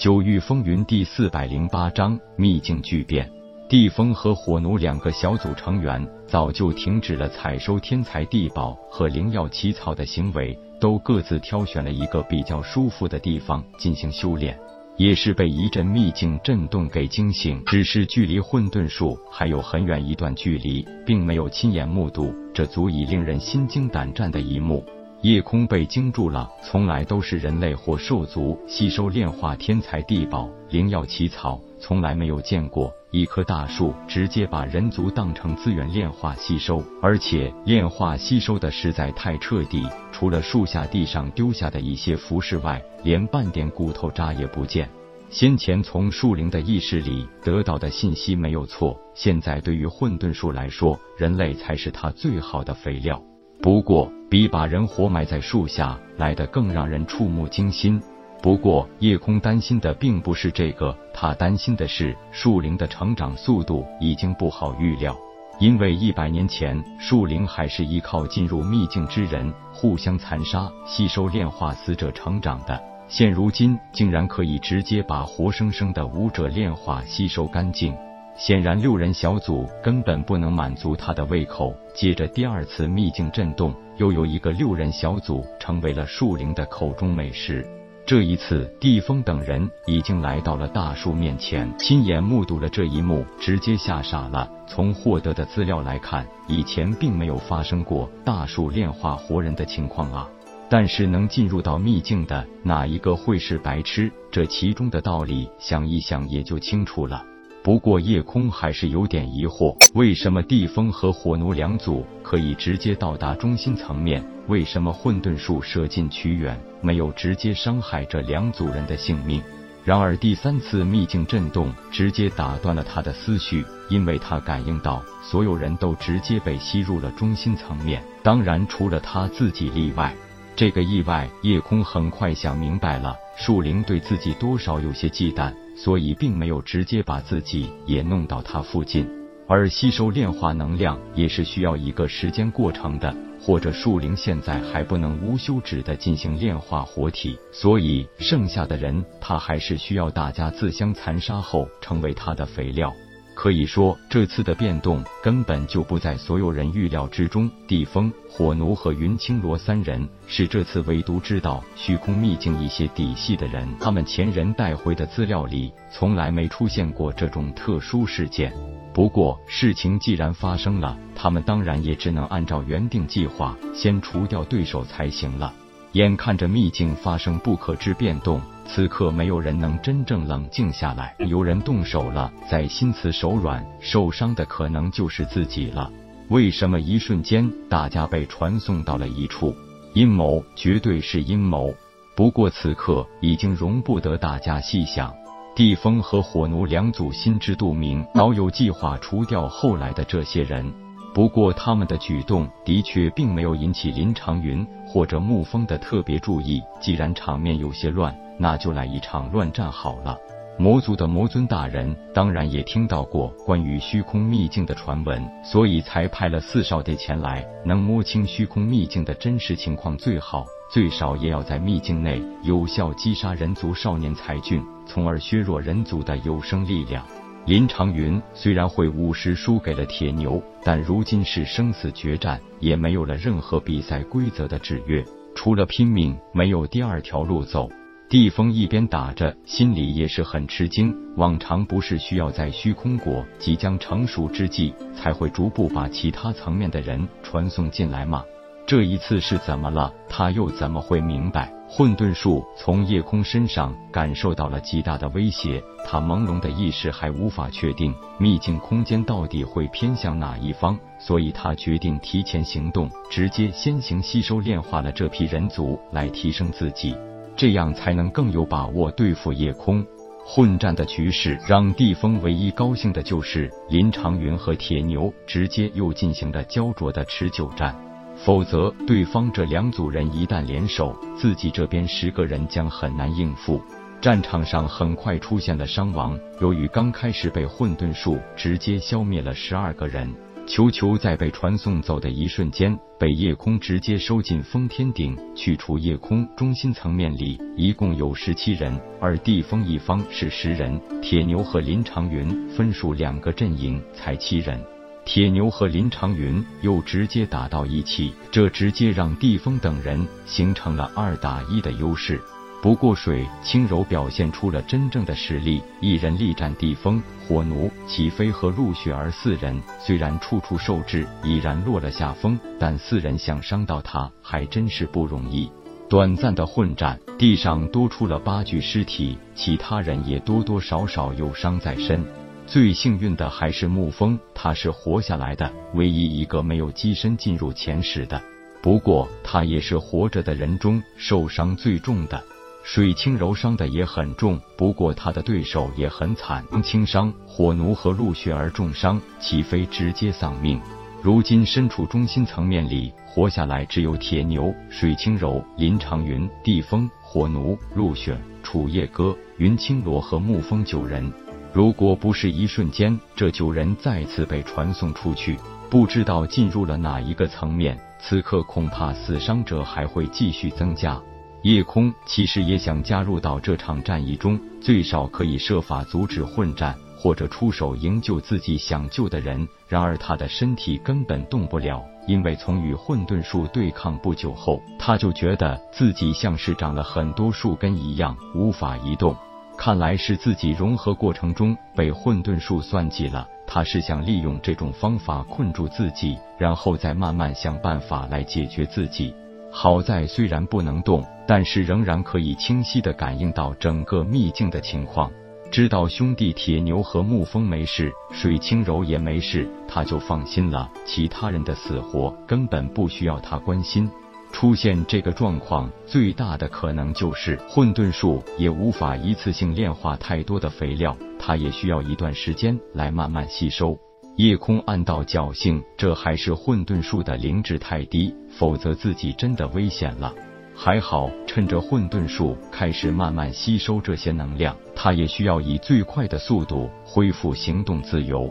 九域风云第四百零八章秘境巨变。地风和火奴两个小组成员早就停止了采收天材地宝和灵药奇草的行为，都各自挑选了一个比较舒服的地方进行修炼。也是被一阵秘境震动给惊醒，只是距离混沌树还有很远一段距离，并没有亲眼目睹这足以令人心惊胆战的一幕。夜空被惊住了，从来都是人类或兽族吸收炼化天材地宝、灵药奇草，从来没有见过一棵大树直接把人族当成资源炼化吸收，而且炼化吸收的实在太彻底，除了树下地上丢下的一些服饰外，连半点骨头渣也不见。先前从树灵的意识里得到的信息没有错，现在对于混沌树来说，人类才是它最好的肥料。不过，比把人活埋在树下来得更让人触目惊心。不过，夜空担心的并不是这个，他担心的是树灵的成长速度已经不好预料。因为一百年前，树灵还是依靠进入秘境之人互相残杀、吸收炼化死者成长的，现如今竟然可以直接把活生生的武者炼化吸收干净。显然，六人小组根本不能满足他的胃口。接着，第二次秘境震动，又有一个六人小组成为了树灵的口中美食。这一次，地风等人已经来到了大树面前，亲眼目睹了这一幕，直接吓傻了。从获得的资料来看，以前并没有发生过大树炼化活人的情况啊。但是，能进入到秘境的哪一个会是白痴？这其中的道理，想一想也就清楚了。不过夜空还是有点疑惑，为什么地风和火奴两组可以直接到达中心层面？为什么混沌术射近取远，没有直接伤害这两组人的性命？然而第三次秘境震动直接打断了他的思绪，因为他感应到所有人都直接被吸入了中心层面，当然除了他自己例外。这个意外，夜空很快想明白了，树灵对自己多少有些忌惮。所以并没有直接把自己也弄到他附近，而吸收炼化能量也是需要一个时间过程的，或者树灵现在还不能无休止的进行炼化活体，所以剩下的人他还是需要大家自相残杀后成为他的肥料。可以说，这次的变动根本就不在所有人预料之中。地风、火奴和云青罗三人是这次唯独知道虚空秘境一些底细的人。他们前人带回的资料里从来没出现过这种特殊事件。不过，事情既然发生了，他们当然也只能按照原定计划，先除掉对手才行了。眼看着秘境发生不可知变动，此刻没有人能真正冷静下来。有人动手了，在心慈手软，受伤的可能就是自己了。为什么一瞬间大家被传送到了一处？阴谋，绝对是阴谋。不过此刻已经容不得大家细想。地风和火奴两组心知肚明，早有计划除掉后来的这些人。不过，他们的举动的确并没有引起林长云或者沐风的特别注意。既然场面有些乱，那就来一场乱战好了。魔族的魔尊大人当然也听到过关于虚空秘境的传闻，所以才派了四少爷前来。能摸清虚空秘境的真实情况最好，最少也要在秘境内有效击杀人族少年才俊，从而削弱人族的有生力量。林长云虽然会武时输给了铁牛，但如今是生死决战，也没有了任何比赛规则的制约，除了拼命，没有第二条路走。地风一边打着，心里也是很吃惊。往常不是需要在虚空果即将成熟之际，才会逐步把其他层面的人传送进来吗？这一次是怎么了？他又怎么会明白？混沌术从夜空身上感受到了极大的威胁，他朦胧的意识还无法确定秘境空间到底会偏向哪一方，所以他决定提前行动，直接先行吸收炼化了这批人族，来提升自己，这样才能更有把握对付夜空。混战的局势让地风唯一高兴的就是林长云和铁牛直接又进行了焦灼的持久战。否则，对方这两组人一旦联手，自己这边十个人将很难应付。战场上很快出现了伤亡，由于刚开始被混沌术直接消灭了十二个人，球球在被传送走的一瞬间，被夜空直接收进封天顶，去除夜空中心层面里一共有十七人，而地风一方是十人，铁牛和林长云分属两个阵营，才七人。铁牛和林长云又直接打到一起，这直接让地风等人形成了二打一的优势。不过，水轻柔表现出了真正的实力，一人力战地风、火奴、齐飞和陆雪儿四人，虽然处处受制，已然落了下风，但四人想伤到他还真是不容易。短暂的混战，地上多出了八具尸体，其他人也多多少少有伤在身。最幸运的还是沐风，他是活下来的，唯一一个没有跻身进入前十的。不过，他也是活着的人中受伤最重的。水清柔伤的也很重，不过他的对手也很惨，轻伤。火奴和陆雪儿重伤，齐飞直接丧命。如今身处中心层面里，活下来只有铁牛、水清柔、林长云、地风、火奴、陆雪、楚夜歌、云青罗和沐风九人。如果不是一瞬间，这九人再次被传送出去，不知道进入了哪一个层面，此刻恐怕死伤者还会继续增加。夜空其实也想加入到这场战役中，最少可以设法阻止混战，或者出手营救自己想救的人。然而他的身体根本动不了，因为从与混沌树对抗不久后，他就觉得自己像是长了很多树根一样，无法移动。看来是自己融合过程中被混沌术算计了，他是想利用这种方法困住自己，然后再慢慢想办法来解决自己。好在虽然不能动，但是仍然可以清晰的感应到整个秘境的情况，知道兄弟铁牛和沐风没事，水清柔也没事，他就放心了。其他人的死活根本不需要他关心。出现这个状况，最大的可能就是混沌树也无法一次性炼化太多的肥料，它也需要一段时间来慢慢吸收。夜空暗道侥幸，这还是混沌树的灵智太低，否则自己真的危险了。还好，趁着混沌树开始慢慢吸收这些能量，他也需要以最快的速度恢复行动自由。